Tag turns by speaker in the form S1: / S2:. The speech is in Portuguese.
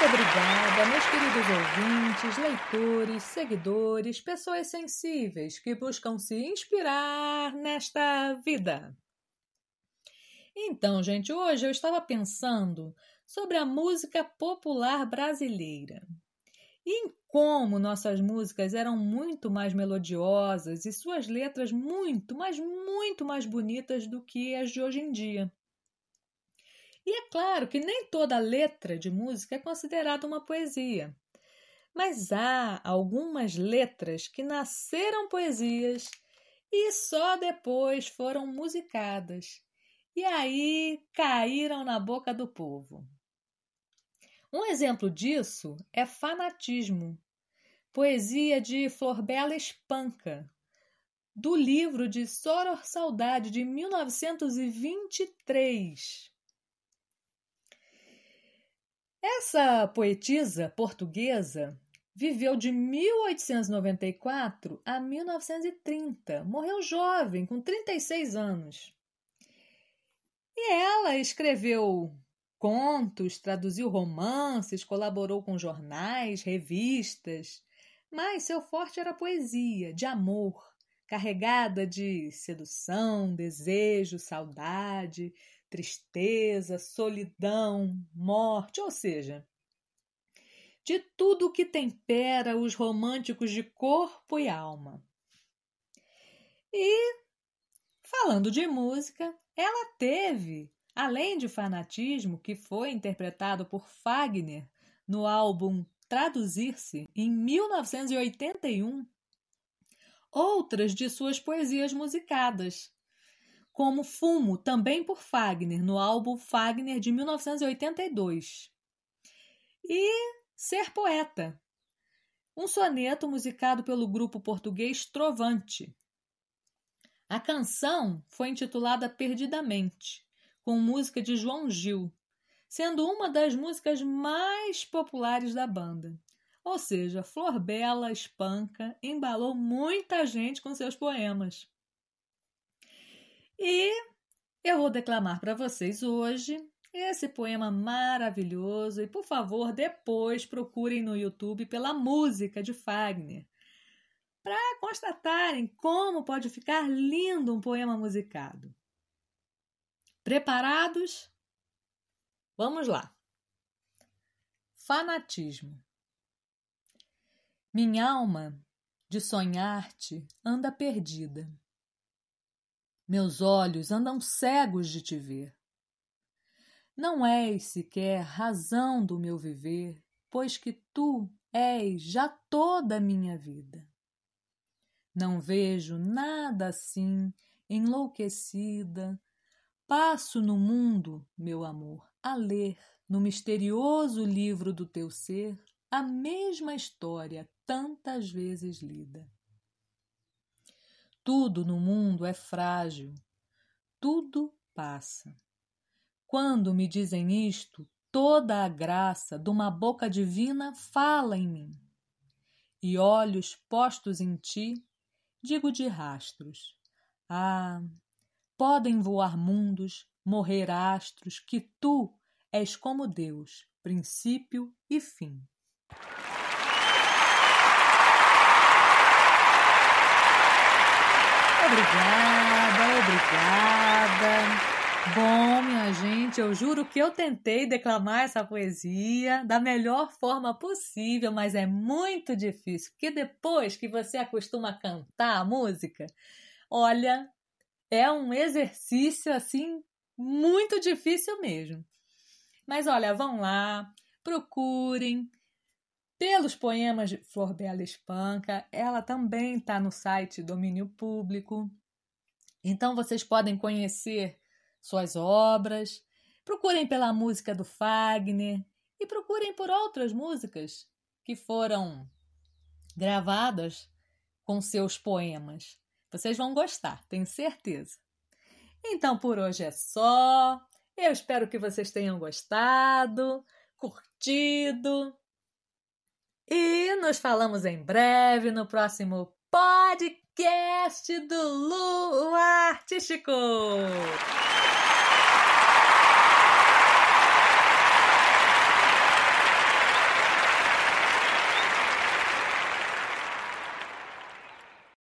S1: dia, meus queridos ouvintes, leitores, seguidores, pessoas sensíveis que buscam se inspirar nesta vida. Então, gente, hoje eu estava pensando sobre a música popular brasileira e em como nossas músicas eram muito mais melodiosas e suas letras muito, mas muito mais bonitas do que as de hoje em dia. E é claro que nem toda letra de música é considerada uma poesia. Mas há algumas letras que nasceram poesias e só depois foram musicadas. E aí caíram na boca do povo. Um exemplo disso é Fanatismo, poesia de Florbela Espanca, do livro de Soror Saudade de 1923. Essa poetisa portuguesa viveu de 1894 a 1930. Morreu jovem, com 36 anos. E ela escreveu contos, traduziu romances, colaborou com jornais, revistas, mas seu forte era poesia, de amor, carregada de sedução, desejo, saudade, tristeza, solidão, morte, ou seja, de tudo que tempera os românticos de corpo e alma. E, falando de música, ela teve, além de fanatismo, que foi interpretado por Fagner no álbum Traduzir-se, em 1981, outras de suas poesias musicadas, como Fumo, também por Fagner, no álbum Fagner de 1982. E Ser Poeta, um soneto musicado pelo grupo português Trovante. A canção foi intitulada Perdidamente, com música de João Gil, sendo uma das músicas mais populares da banda. Ou seja, Flor Bela Espanca embalou muita gente com seus poemas. E eu vou declamar para vocês hoje esse poema maravilhoso e, por favor, depois procurem no YouTube pela música de Fagner para constatarem como pode ficar lindo um poema musicado. Preparados? Vamos lá. Fanatismo. Minha alma, de sonhar-te, anda perdida meus olhos andam cegos de te ver. Não és sequer razão do meu viver, pois que tu és já toda a minha vida. Não vejo nada assim, enlouquecida. Passo no mundo, meu amor, a ler, no misterioso livro do teu ser, a mesma história tantas vezes lida. Tudo no mundo é frágil, tudo passa. Quando me dizem isto, toda a graça de uma boca divina fala em mim. E olhos postos em ti, digo de rastros. Ah, podem voar mundos, morrer astros, que tu és como Deus, princípio e fim. Obrigada, obrigada. Bom, minha gente, eu juro que eu tentei declamar essa poesia da melhor forma possível, mas é muito difícil, porque depois que você acostuma a cantar a música, olha, é um exercício assim muito difícil mesmo. Mas olha, vão lá, procurem, pelos poemas de Flor Bela Espanca. Ela também está no site Domínio Público. Então vocês podem conhecer suas obras. Procurem pela música do Fagner e procurem por outras músicas que foram gravadas com seus poemas. Vocês vão gostar, tenho certeza. Então por hoje é só. Eu espero que vocês tenham gostado, curtido. E nos falamos em breve no próximo podcast do Lu Artístico.